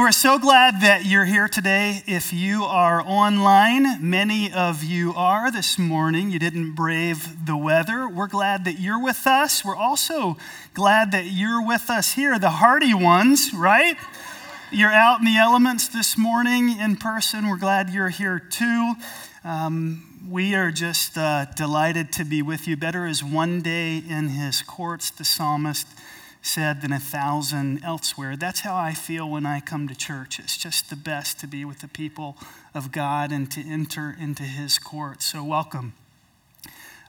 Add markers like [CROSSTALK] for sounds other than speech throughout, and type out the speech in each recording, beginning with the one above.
we're so glad that you're here today. If you are online, many of you are this morning. You didn't brave the weather. We're glad that you're with us. We're also glad that you're with us here, the hardy ones, right? You're out in the elements this morning in person. We're glad you're here too. Um, we are just uh, delighted to be with you. Better is one day in his courts, the psalmist said than a thousand elsewhere. That's how I feel when I come to church. It's just the best to be with the people of God and to enter into his court. So, welcome.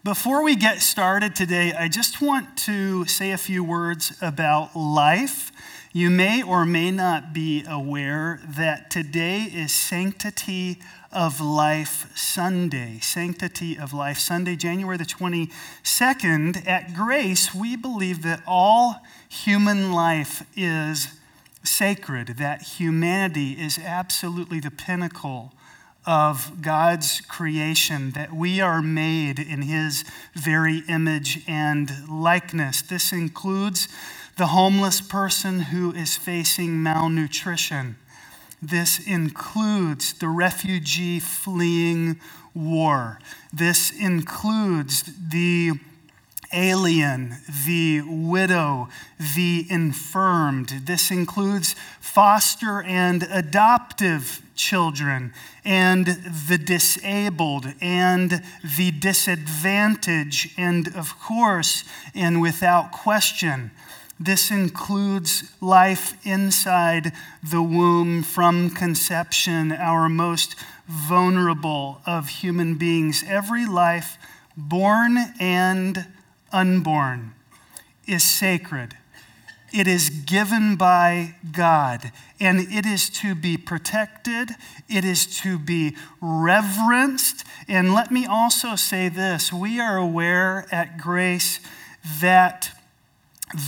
Before we get started today, I just want to say a few words about life. You may or may not be aware that today is Sanctity of Life Sunday. Sanctity of Life Sunday, January the 22nd. At Grace, we believe that all human life is sacred, that humanity is absolutely the pinnacle of God's creation, that we are made in His very image and likeness. This includes the homeless person who is facing malnutrition. This includes the refugee fleeing war. This includes the alien, the widow, the infirmed. This includes foster and adoptive children, and the disabled, and the disadvantaged, and of course, and without question, this includes life inside the womb from conception, our most vulnerable of human beings. Every life born and unborn is sacred. It is given by God, and it is to be protected, it is to be reverenced. And let me also say this we are aware at Grace that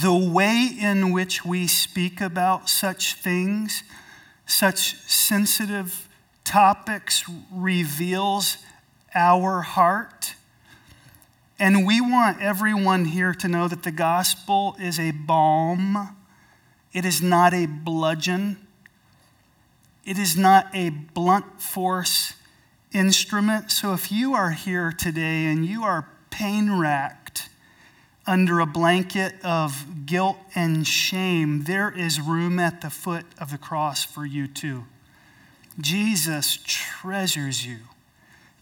the way in which we speak about such things, such sensitive topics, reveals our heart. And we want everyone here to know that the gospel is a balm, it is not a bludgeon, it is not a blunt force instrument. So if you are here today and you are pain racked under a blanket of guilt and shame, there is room at the foot of the cross for you too. Jesus treasures you.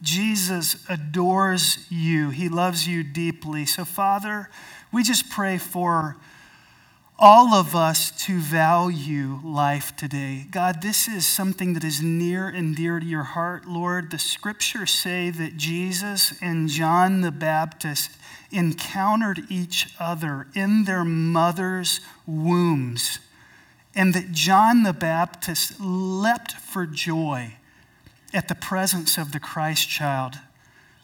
Jesus adores you. He loves you deeply. So, Father, we just pray for all of us to value life today. God, this is something that is near and dear to your heart, Lord. The scriptures say that Jesus and John the Baptist encountered each other in their mother's wombs, and that John the Baptist leapt for joy at the presence of the Christ child.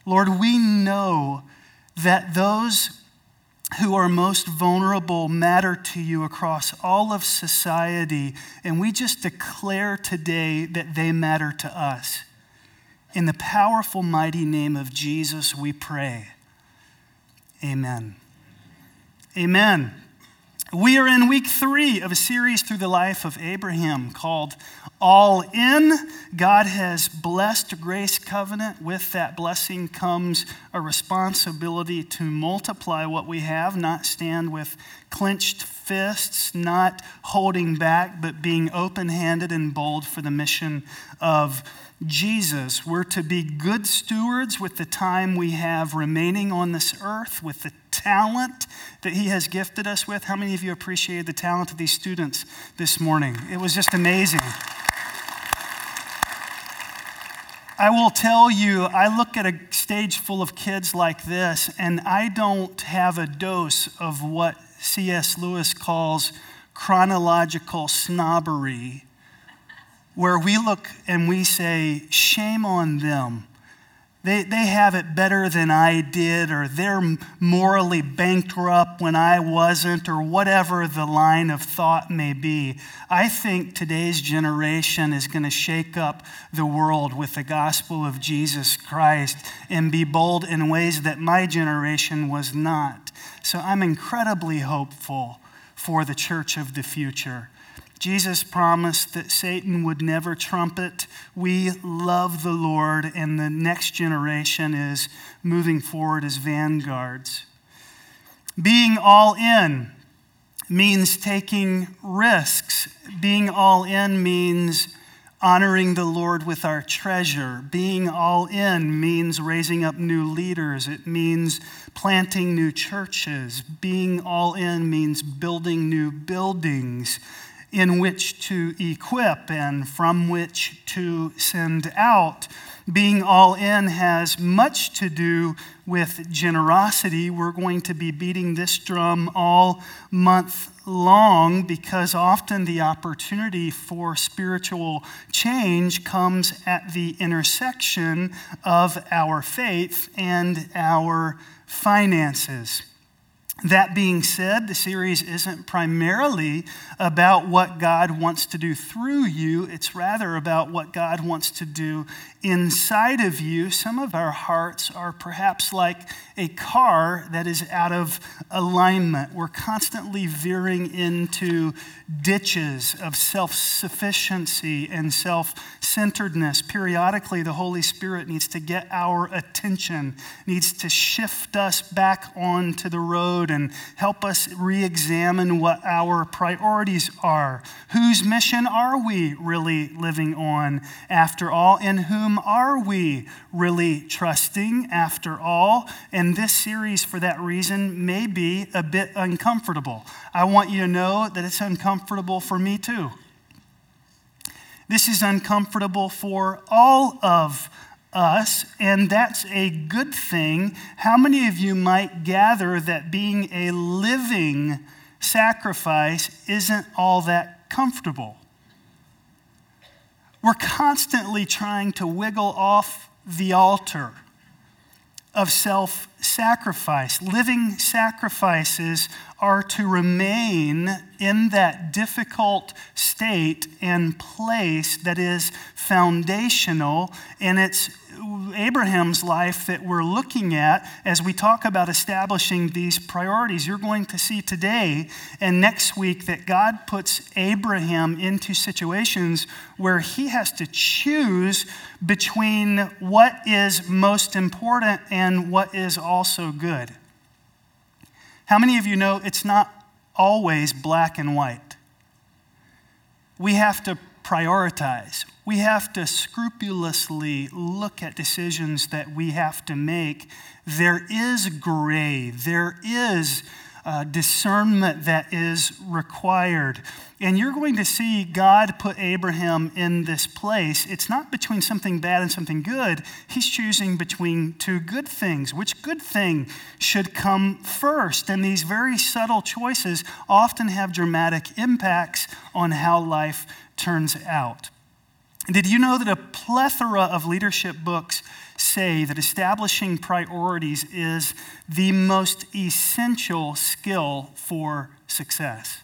Lord, we know that those who are most vulnerable matter to you across all of society, and we just declare today that they matter to us. In the powerful, mighty name of Jesus, we pray. Amen. Amen. We are in week three of a series through the life of Abraham called All In. God has blessed Grace Covenant. With that blessing comes a responsibility to multiply what we have, not stand with clenched fists, not holding back, but being open handed and bold for the mission of Jesus. We're to be good stewards with the time we have remaining on this earth, with the talent that He has gifted us with. How many of you appreciated the talent of these students this morning? It was just amazing. I will tell you, I look at a stage full of kids like this, and I don't have a dose of what C.S. Lewis calls chronological snobbery where we look and we say, shame on them. They, they have it better than I did, or they're morally bankrupt when I wasn't, or whatever the line of thought may be. I think today's generation is going to shake up the world with the gospel of Jesus Christ and be bold in ways that my generation was not. So I'm incredibly hopeful for the church of the future. Jesus promised that Satan would never trumpet. We love the Lord, and the next generation is moving forward as vanguards. Being all in means taking risks. Being all in means honoring the Lord with our treasure. Being all in means raising up new leaders, it means planting new churches. Being all in means building new buildings in which to equip and from which to send out. Being all in has much to do with generosity. We're going to be beating this drum all month long because often the opportunity for spiritual change comes at the intersection of our faith and our finances. That being said, the series isn't primarily about what God wants to do through you. It's rather about what God wants to do inside of you. Some of our hearts are perhaps like a car that is out of alignment. We're constantly veering into ditches of self sufficiency and self centeredness. Periodically, the Holy Spirit needs to get our attention, needs to shift us back onto the road and help us re examine what our priorities are. Whose mission are we really living on after all? In whom are we really trusting after all? And this series, for that reason, may be a bit uncomfortable. I want you to know that it's uncomfortable for me too. This is uncomfortable for all of us, and that's a good thing. How many of you might gather that being a living sacrifice isn't all that comfortable? We're constantly trying to wiggle off the altar of self sacrifice. Living sacrifices are to remain in that difficult state and place that is foundational, and it's Abraham's life that we're looking at as we talk about establishing these priorities. You're going to see today and next week that God puts Abraham into situations where he has to choose between what is most important and what is also good. How many of you know it's not always black and white? We have to prioritize. We have to scrupulously look at decisions that we have to make. There is gray, there is uh, discernment that is required. And you're going to see God put Abraham in this place. It's not between something bad and something good. He's choosing between two good things. Which good thing should come first? And these very subtle choices often have dramatic impacts on how life turns out. Did you know that a plethora of leadership books say that establishing priorities is the most essential skill for success?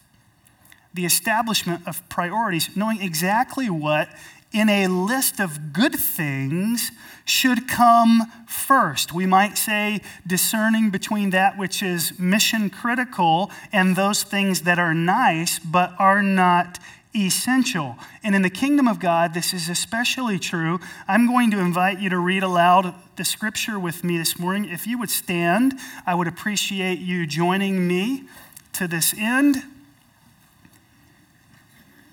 The establishment of priorities, knowing exactly what in a list of good things should come first. We might say discerning between that which is mission critical and those things that are nice but are not essential. And in the kingdom of God, this is especially true. I'm going to invite you to read aloud the scripture with me this morning. If you would stand, I would appreciate you joining me to this end.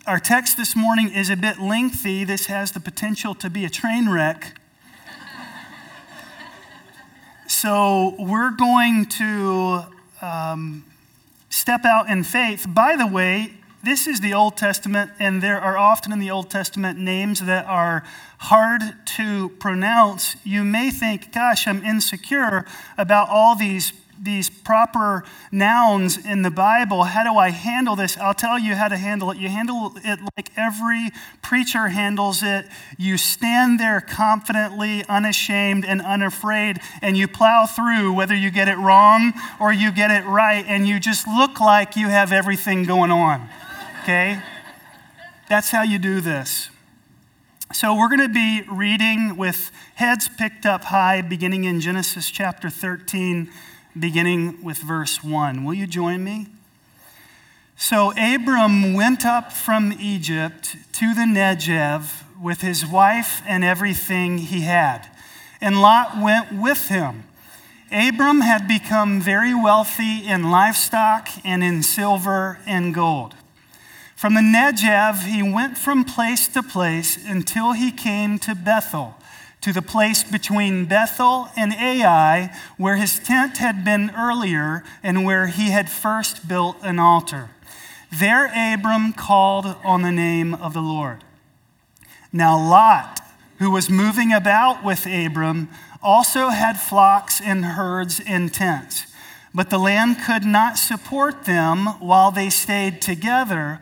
Our text this morning is a bit lengthy. This has the potential to be a train wreck. [LAUGHS] so we're going to um, step out in faith. By the way, this is the Old Testament, and there are often in the Old Testament names that are hard to pronounce. You may think, gosh, I'm insecure about all these, these proper nouns in the Bible. How do I handle this? I'll tell you how to handle it. You handle it like every preacher handles it. You stand there confidently, unashamed, and unafraid, and you plow through whether you get it wrong or you get it right, and you just look like you have everything going on okay? That's how you do this. So, we're going to be reading with heads picked up high, beginning in Genesis chapter 13, beginning with verse 1. Will you join me? So Abram went up from Egypt to the Negev with his wife and everything he had, and Lot went with him. Abram had become very wealthy in livestock and in silver and gold. From the Negev, he went from place to place until he came to Bethel, to the place between Bethel and Ai, where his tent had been earlier and where he had first built an altar. There Abram called on the name of the Lord. Now Lot, who was moving about with Abram, also had flocks and herds and tents. But the land could not support them while they stayed together,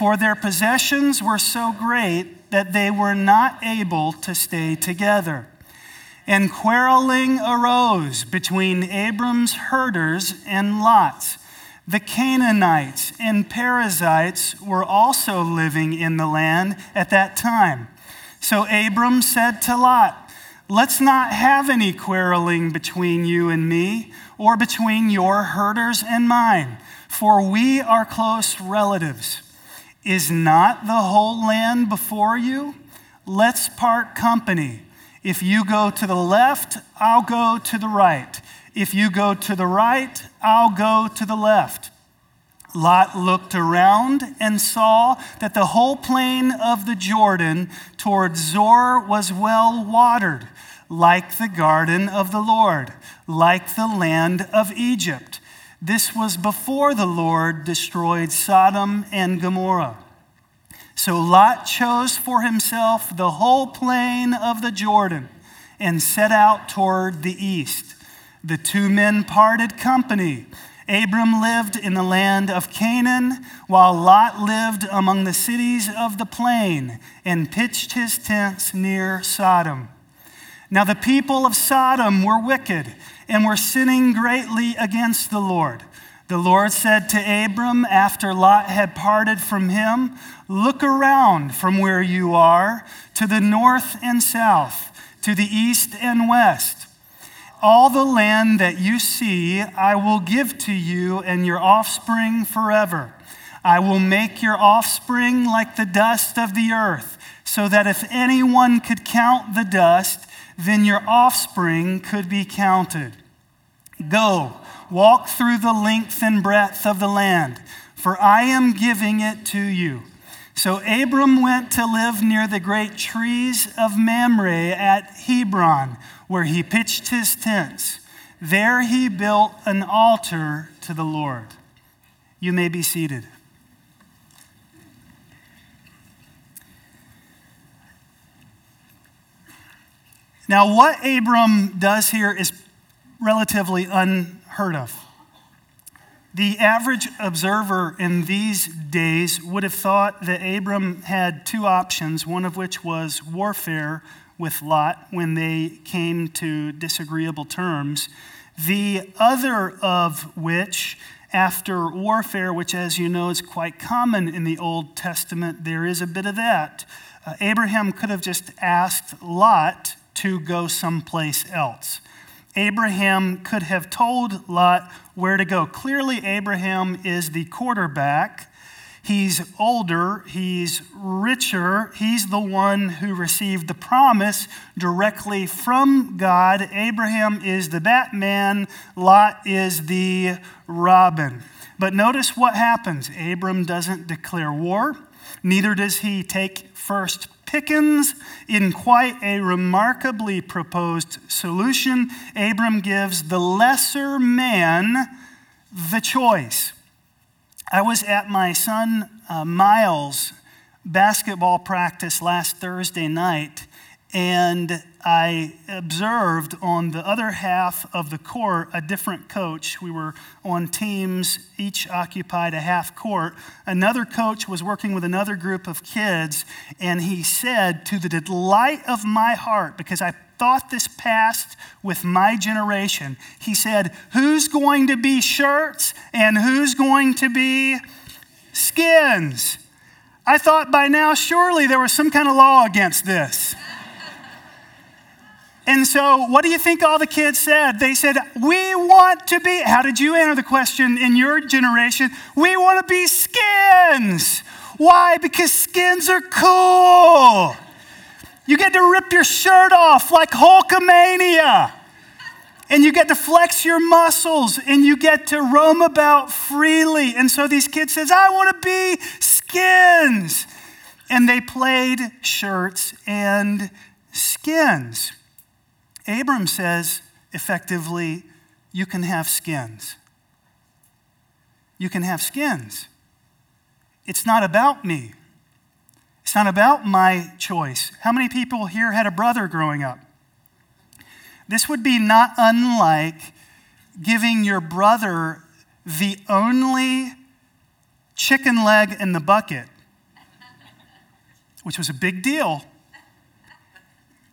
for their possessions were so great that they were not able to stay together. And quarreling arose between Abram's herders and Lot's. The Canaanites and Perizzites were also living in the land at that time. So Abram said to Lot, Let's not have any quarreling between you and me, or between your herders and mine, for we are close relatives. Is not the whole land before you? Let's part company. If you go to the left, I'll go to the right. If you go to the right, I'll go to the left. Lot looked around and saw that the whole plain of the Jordan toward Zoar was well watered, like the garden of the Lord, like the land of Egypt. This was before the Lord destroyed Sodom and Gomorrah. So Lot chose for himself the whole plain of the Jordan and set out toward the east. The two men parted company. Abram lived in the land of Canaan, while Lot lived among the cities of the plain and pitched his tents near Sodom. Now the people of Sodom were wicked and we were sinning greatly against the Lord. The Lord said to Abram after Lot had parted from him, Look around from where you are to the north and south, to the east and west. All the land that you see, I will give to you and your offspring forever. I will make your offspring like the dust of the earth, so that if anyone could count the dust, then your offspring could be counted. Go, walk through the length and breadth of the land, for I am giving it to you. So Abram went to live near the great trees of Mamre at Hebron where he pitched his tents. There he built an altar to the Lord. You may be seated. Now, what Abram does here is relatively unheard of. The average observer in these days would have thought that Abram had two options, one of which was warfare with Lot when they came to disagreeable terms. The other of which, after warfare, which, as you know, is quite common in the Old Testament, there is a bit of that. Uh, Abraham could have just asked Lot to go someplace else. Abraham could have told Lot where to go. Clearly, Abraham is the quarterback He's older, he's richer, he's the one who received the promise directly from God. Abraham is the Batman, Lot is the Robin. But notice what happens Abram doesn't declare war, neither does he take first pickings. In quite a remarkably proposed solution, Abram gives the lesser man the choice. I was at my son uh, Miles' basketball practice last Thursday night, and I observed on the other half of the court a different coach. We were on teams, each occupied a half court. Another coach was working with another group of kids, and he said, To the delight of my heart, because I thought this passed with my generation. He said, Who's going to be shirts and who's going to be skins? I thought by now, surely there was some kind of law against this. And so, what do you think all the kids said? They said, We want to be, how did you answer the question in your generation? We want to be skins. Why? Because skins are cool. You get to rip your shirt off like Hulkamania. And you get to flex your muscles and you get to roam about freely. And so these kids says, I want to be skins. And they played shirts and skins. Abram says, effectively, you can have skins. You can have skins. It's not about me. It's not about my choice. How many people here had a brother growing up? This would be not unlike giving your brother the only chicken leg in the bucket, which was a big deal,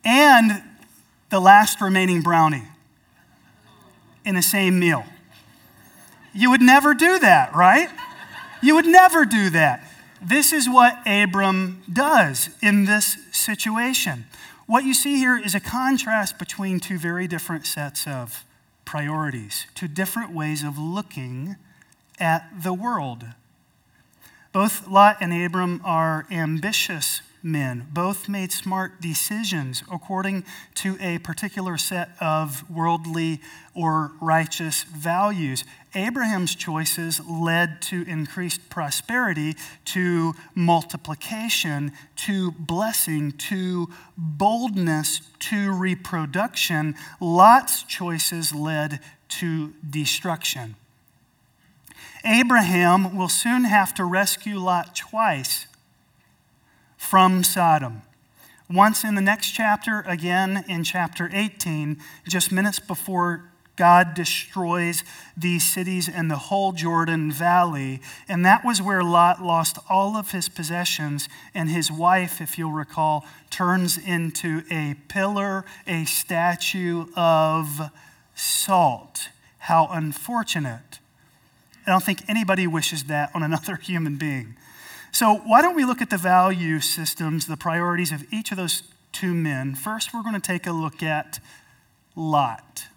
and the last remaining brownie in the same meal. You would never do that, right? You would never do that. This is what Abram does in this situation. What you see here is a contrast between two very different sets of priorities, two different ways of looking at the world. Both Lot and Abram are ambitious men. Both made smart decisions according to a particular set of worldly or righteous values. Abraham's choices led to increased prosperity, to multiplication, to blessing, to boldness, to reproduction. Lot's choices led to destruction. Abraham will soon have to rescue Lot twice from Sodom. Once in the next chapter, again in chapter 18, just minutes before God destroys these cities and the whole Jordan Valley. And that was where Lot lost all of his possessions. And his wife, if you'll recall, turns into a pillar, a statue of salt. How unfortunate. I don't think anybody wishes that on another [LAUGHS] human being. So, why don't we look at the value systems, the priorities of each of those two men? First, we're going to take a look at Lot.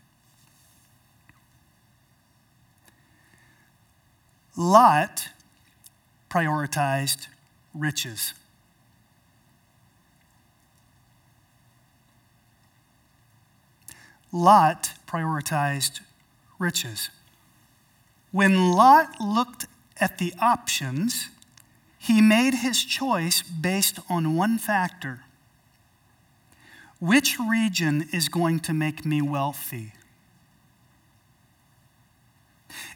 Lot prioritized riches. Lot prioritized riches. When Lot looked at the options, he made his choice based on one factor which region is going to make me wealthy?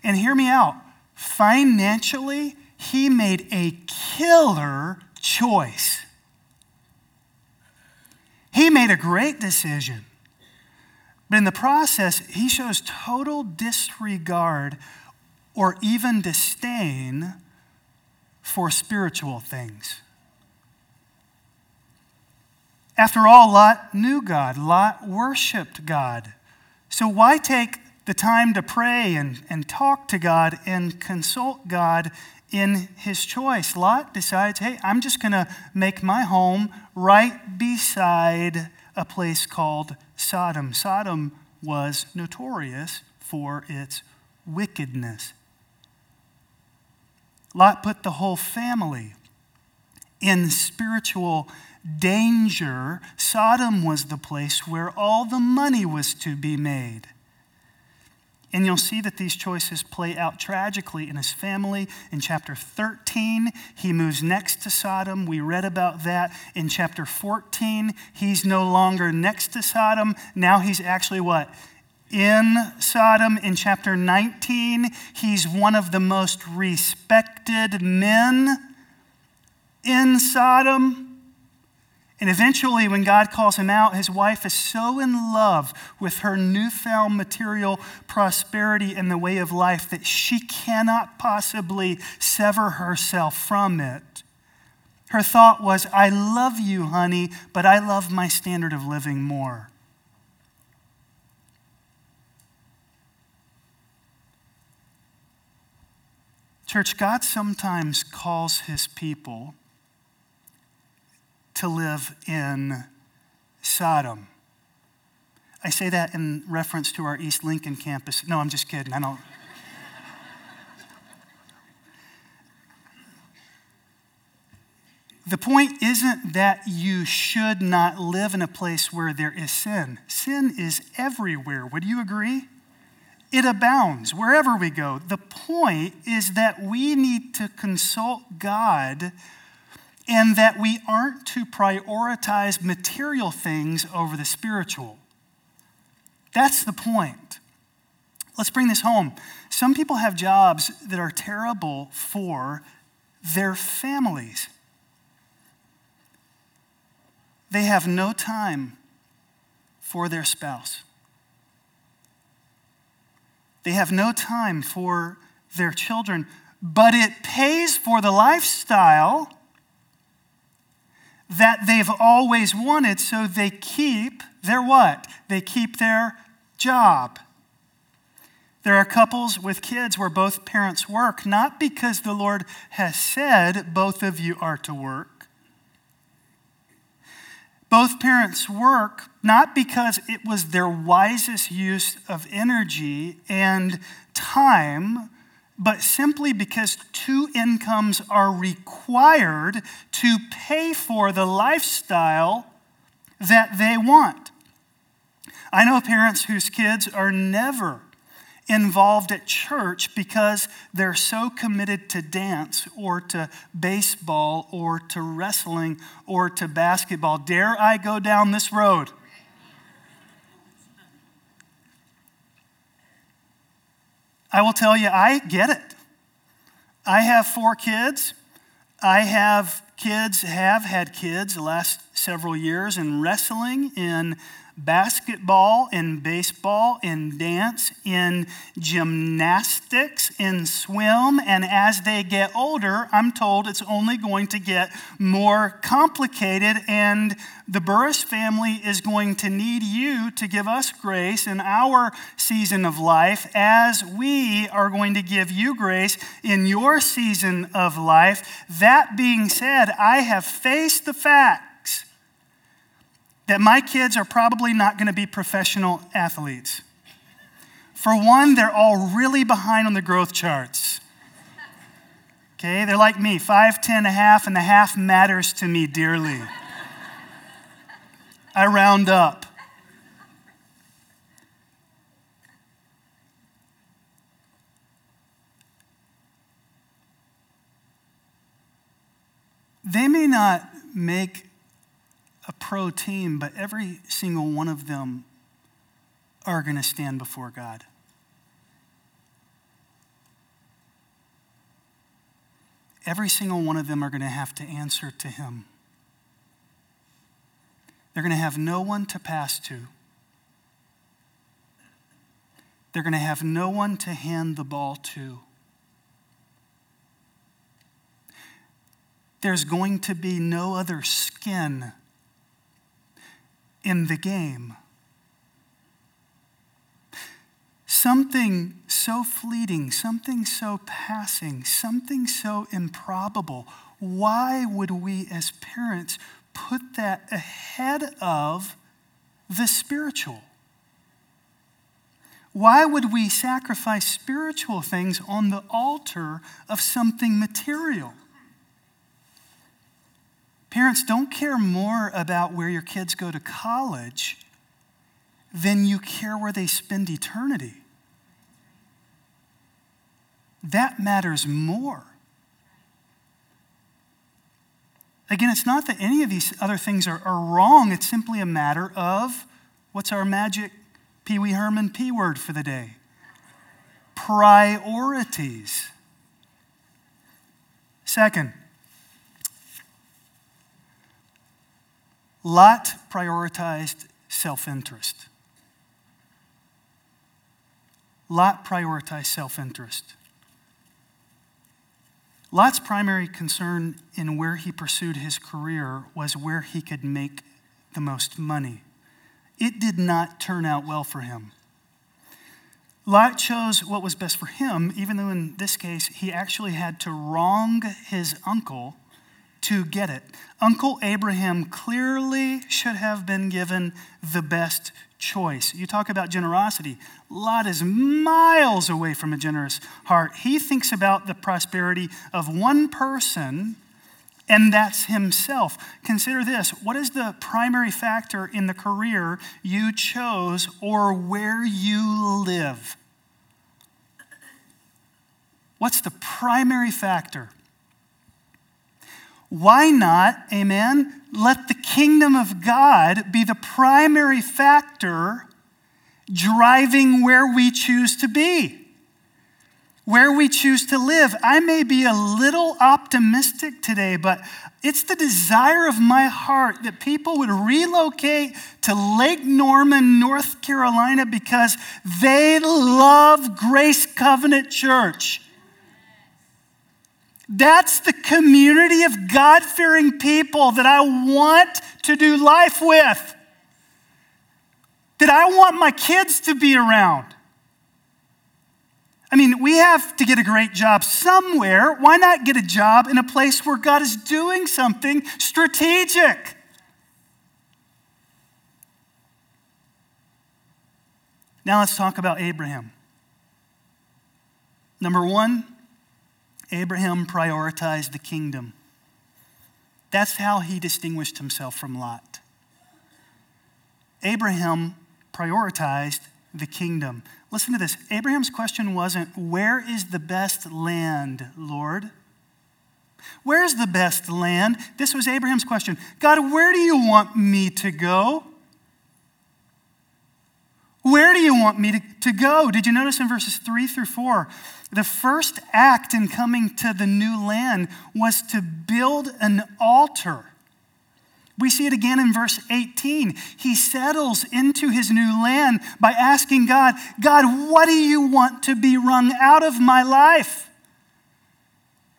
And hear me out. Financially, he made a killer choice. He made a great decision. But in the process, he shows total disregard or even disdain for spiritual things. After all, Lot knew God, Lot worshiped God. So why take the time to pray and, and talk to God and consult God in his choice? Lot decides, hey, I'm just going to make my home right beside a place called Sodom. Sodom was notorious for its wickedness. Lot put the whole family in spiritual danger. Sodom was the place where all the money was to be made. And you'll see that these choices play out tragically in his family. In chapter 13, he moves next to Sodom. We read about that. In chapter 14, he's no longer next to Sodom. Now he's actually what? In Sodom in chapter 19. He's one of the most respected men in Sodom. And eventually, when God calls him out, his wife is so in love with her newfound material prosperity and the way of life that she cannot possibly sever herself from it. Her thought was, I love you, honey, but I love my standard of living more. Church, God sometimes calls his people to live in Sodom. I say that in reference to our East Lincoln campus. No, I'm just kidding. I don't. The point isn't that you should not live in a place where there is sin. Sin is everywhere. Would you agree? It abounds wherever we go. The point is that we need to consult God and that we aren't to prioritize material things over the spiritual. That's the point. Let's bring this home. Some people have jobs that are terrible for their families. They have no time for their spouse. They have no time for their children, but it pays for the lifestyle that they've always wanted, so they keep their what? They keep their job. There are couples with kids where both parents work, not because the Lord has said both of you are to work. Both parents work not because it was their wisest use of energy and time, but simply because two incomes are required to pay for the lifestyle that they want. I know parents whose kids are never involved at church because they're so committed to dance or to baseball or to wrestling or to basketball. Dare I go down this road? I will tell you, I get it. I have four kids. I have kids, have had kids the last several years in wrestling, in basketball, in baseball, in dance, in gymnastics, in swim. And as they get older, I'm told it's only going to get more complicated. And the Burris family is going to need you to give us grace in our season of life as we are going to give you grace in your season of life. That being said, I have faced the fact that my kids are probably not going to be professional athletes. For one, they're all really behind on the growth charts. Okay, they're like me, 5'10 a half, and the half matters to me dearly. I round up. They may not make a pro team, but every single one of them are going to stand before God. Every single one of them are going to have to answer to Him. They're going to have no one to pass to. They're going to have no one to hand the ball to. There's going to be no other skin in the game. Something so fleeting, something so passing, something so improbable. Why would we as parents put that ahead of the spiritual? Why would we sacrifice spiritual things on the altar of something material? Parents, don't care more about where your kids go to college than you care where they spend eternity. That matters more. Again, it's not that any of these other things are, are wrong, it's simply a matter of what's our magic Pee Wee Herman P word for the day? Priorities. Second, Lot prioritized self interest. Lot prioritized self interest. Lot's primary concern in where he pursued his career was where he could make the most money. It did not turn out well for him. Lot chose what was best for him, even though in this case he actually had to wrong his uncle to get it. Uncle Abraham clearly should have been given the best choice. You talk about generosity. Lot is miles away from a generous heart. He thinks about the prosperity of one person, and that's himself. Consider this what is the primary factor in the career you chose or where you live? What's the primary factor? Why not, amen, let the kingdom of God be the primary factor driving where we choose to be, where we choose to live? I may be a little optimistic today, but it's the desire of my heart that people would relocate to Lake Norman, North Carolina, because they love Grace Covenant Church. That's the community of God fearing people that I want to do life with, that I want my kids to be around. I mean, we have to get a great job somewhere. Why not get a job in a place where God is doing something strategic? Now let's talk about Abraham. Number one, Abraham prioritized the kingdom. That's how he distinguished himself from Lot. Abraham prioritized the kingdom. Listen to this Abraham's question wasn't, Where is the best land, Lord? Where's the best land? This was Abraham's question God, where do you want me to go? Where do you want me to, to go? Did you notice in verses 3 through 4? The first act in coming to the new land was to build an altar. We see it again in verse 18. He settles into his new land by asking God, God, what do you want to be wrung out of my life?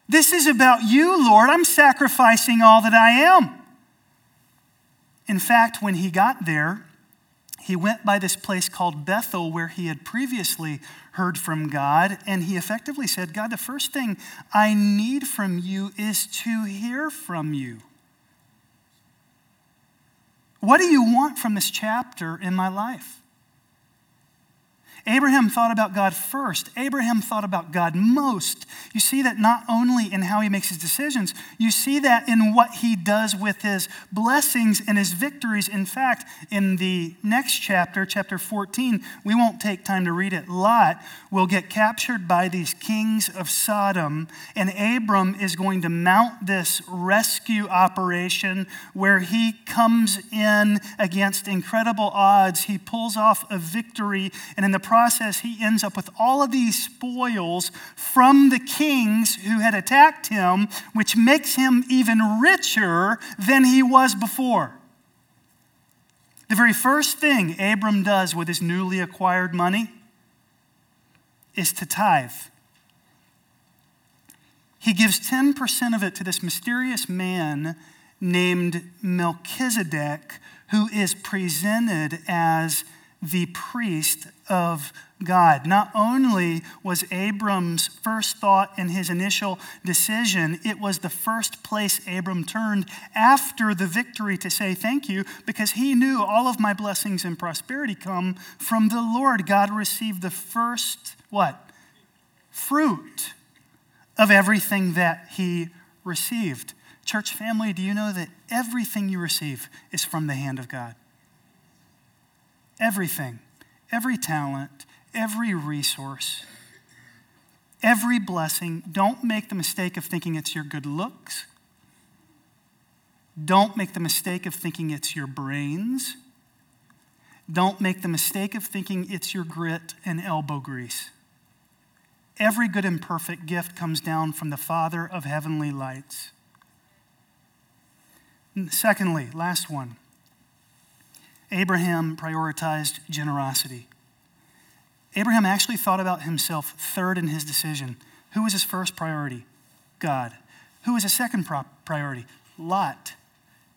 This is about you, Lord. I'm sacrificing all that I am. In fact, when he got there, he went by this place called Bethel, where he had previously heard from God, and he effectively said, God, the first thing I need from you is to hear from you. What do you want from this chapter in my life? Abraham thought about God first. Abraham thought about God most. You see that not only in how he makes his decisions, you see that in what he does with his blessings and his victories. In fact, in the next chapter, chapter 14, we won't take time to read it. Lot will get captured by these kings of Sodom, and Abram is going to mount this rescue operation where he comes in against incredible odds. He pulls off a victory, and in the process, he ends up with all of these spoils from the kings who had attacked him, which makes him even richer than he was before. The very first thing Abram does with his newly acquired money is to tithe. He gives 10% of it to this mysterious man named Melchizedek, who is presented as the priest of God. Not only was Abram's first thought in his initial decision, it was the first place Abram turned after the victory to say thank you because he knew all of my blessings and prosperity come from the Lord. God received the first, what? Fruit of everything that he received. Church family, do you know that everything you receive is from the hand of God? Everything, every talent, every resource, every blessing. Don't make the mistake of thinking it's your good looks. Don't make the mistake of thinking it's your brains. Don't make the mistake of thinking it's your grit and elbow grease. Every good and perfect gift comes down from the Father of heavenly lights. Secondly, last one Abraham prioritized generosity. Abraham actually thought about himself third in his decision. Who was his first priority? God. Who was his second priority? Lot.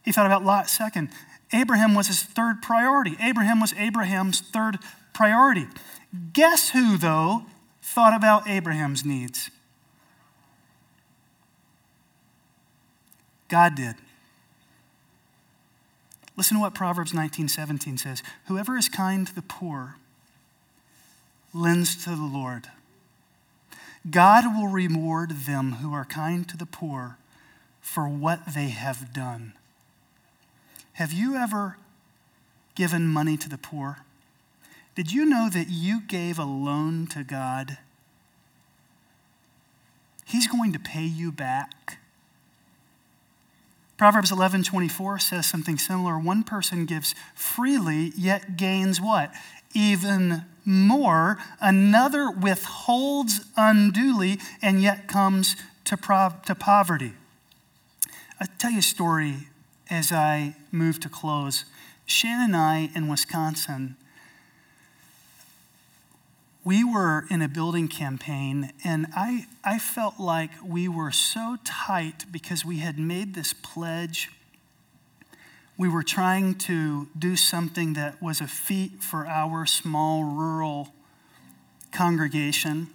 He thought about Lot second. Abraham was his third priority. Abraham was Abraham's third priority. Guess who, though, thought about Abraham's needs? God did. Listen to what Proverbs 19:17 says. Whoever is kind to the poor lends to the Lord. God will reward them who are kind to the poor for what they have done. Have you ever given money to the poor? Did you know that you gave a loan to God? He's going to pay you back. Proverbs 11:24 says something similar. One person gives freely yet gains what? Even more. Another withholds unduly and yet comes to, to poverty. I'll tell you a story as I move to close. Shannon and I in Wisconsin, we were in a building campaign, and I, I felt like we were so tight because we had made this pledge. We were trying to do something that was a feat for our small rural congregation.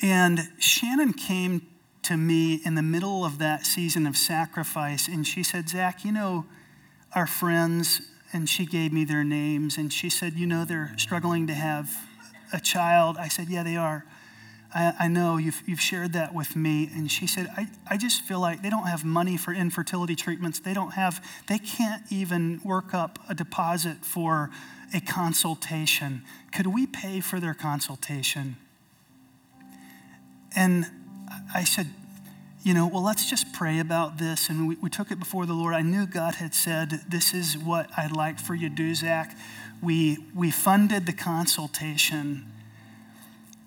And Shannon came to me in the middle of that season of sacrifice, and she said, Zach, you know, our friends, and she gave me their names, and she said, You know, they're struggling to have a child? I said, Yeah, they are. I, I know you've, you've shared that with me. And she said, I, I just feel like they don't have money for infertility treatments. They don't have, they can't even work up a deposit for a consultation. Could we pay for their consultation? And I said, you know, well, let's just pray about this. And we, we took it before the Lord. I knew God had said, this is what I'd like for you to do, Zach we, we funded the consultation.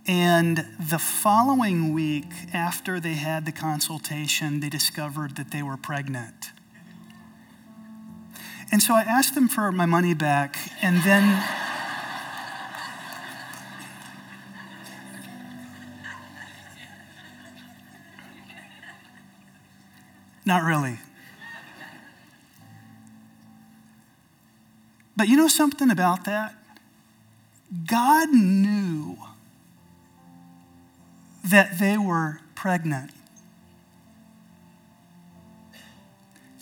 And the following week, after they had the consultation, they discovered that they were pregnant. And so I asked them for my money back, and then. [LAUGHS] Not really. But you know something about that? God knew that they were pregnant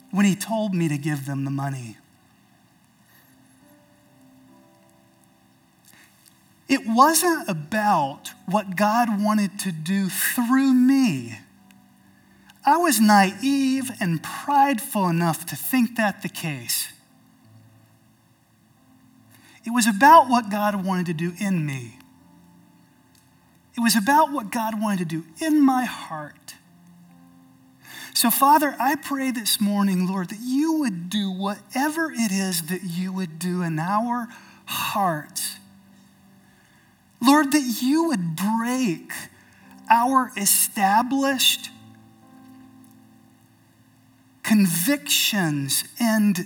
when He told me to give them the money. It wasn't about what God wanted to do through me. I was naive and prideful enough to think that the case. It was about what God wanted to do in me. It was about what God wanted to do in my heart. So, Father, I pray this morning, Lord, that you would do whatever it is that you would do in our hearts. Lord, that you would break our established convictions and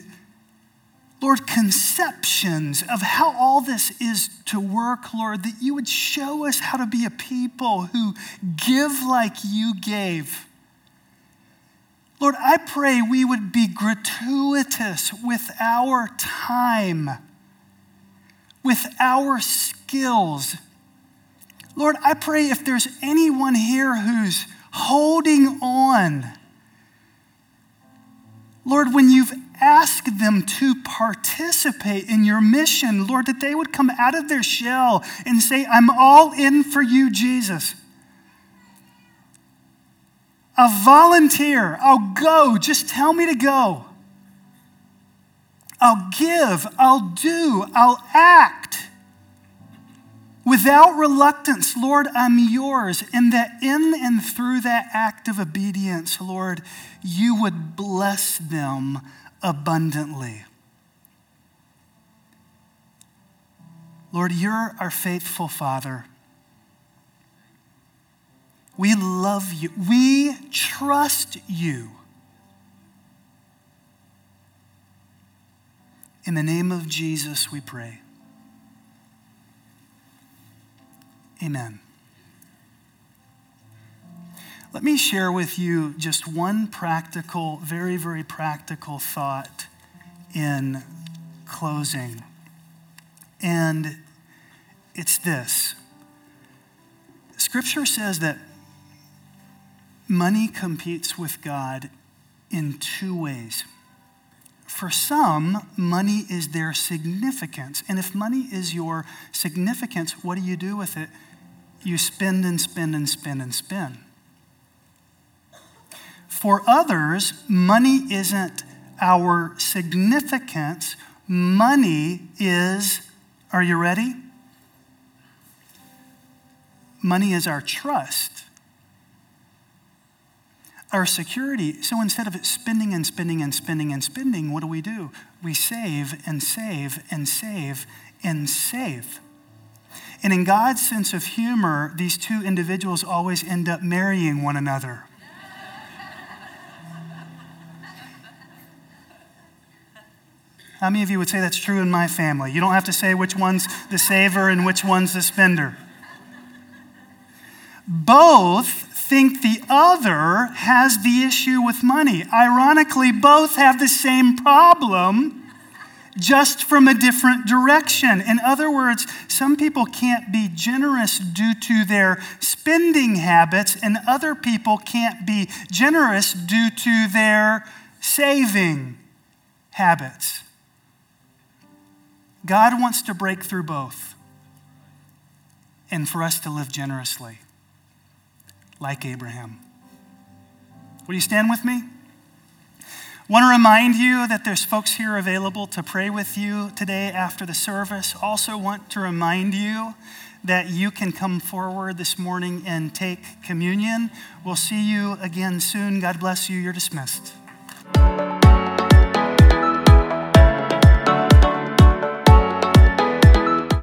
Lord, conceptions of how all this is to work, Lord, that you would show us how to be a people who give like you gave. Lord, I pray we would be gratuitous with our time, with our skills. Lord, I pray if there's anyone here who's holding on, Lord, when you've ask them to participate in your mission, Lord, that they would come out of their shell and say, I'm all in for you, Jesus. I'll volunteer. I'll go. Just tell me to go. I'll give. I'll do. I'll act. Without reluctance, Lord, I'm yours. And that in and through that act of obedience, Lord, you would bless them abundantly. Lord, you're our faithful Father. We love you. We trust you. In the name of Jesus, we pray. Amen. Let me share with you just one practical, very, very practical thought in closing. And it's this Scripture says that money competes with God in two ways. For some, money is their significance. And if money is your significance, what do you do with it? You spend and spend and spend and spend. For others, money isn't our significance. Money is, are you ready? Money is our trust, our security. So instead of spending and spending and spending and spending, what do we do? We save and save and save and save. And in God's sense of humor, these two individuals always end up marrying one another. How many of you would say that's true in my family? You don't have to say which one's the saver and which one's the spender. Both think the other has the issue with money. Ironically, both have the same problem, just from a different direction. In other words, some people can't be generous due to their spending habits, and other people can't be generous due to their saving habits. God wants to break through both and for us to live generously like Abraham. Will you stand with me? Want to remind you that there's folks here available to pray with you today after the service. Also, want to remind you that you can come forward this morning and take communion. We'll see you again soon. God bless you. You're dismissed.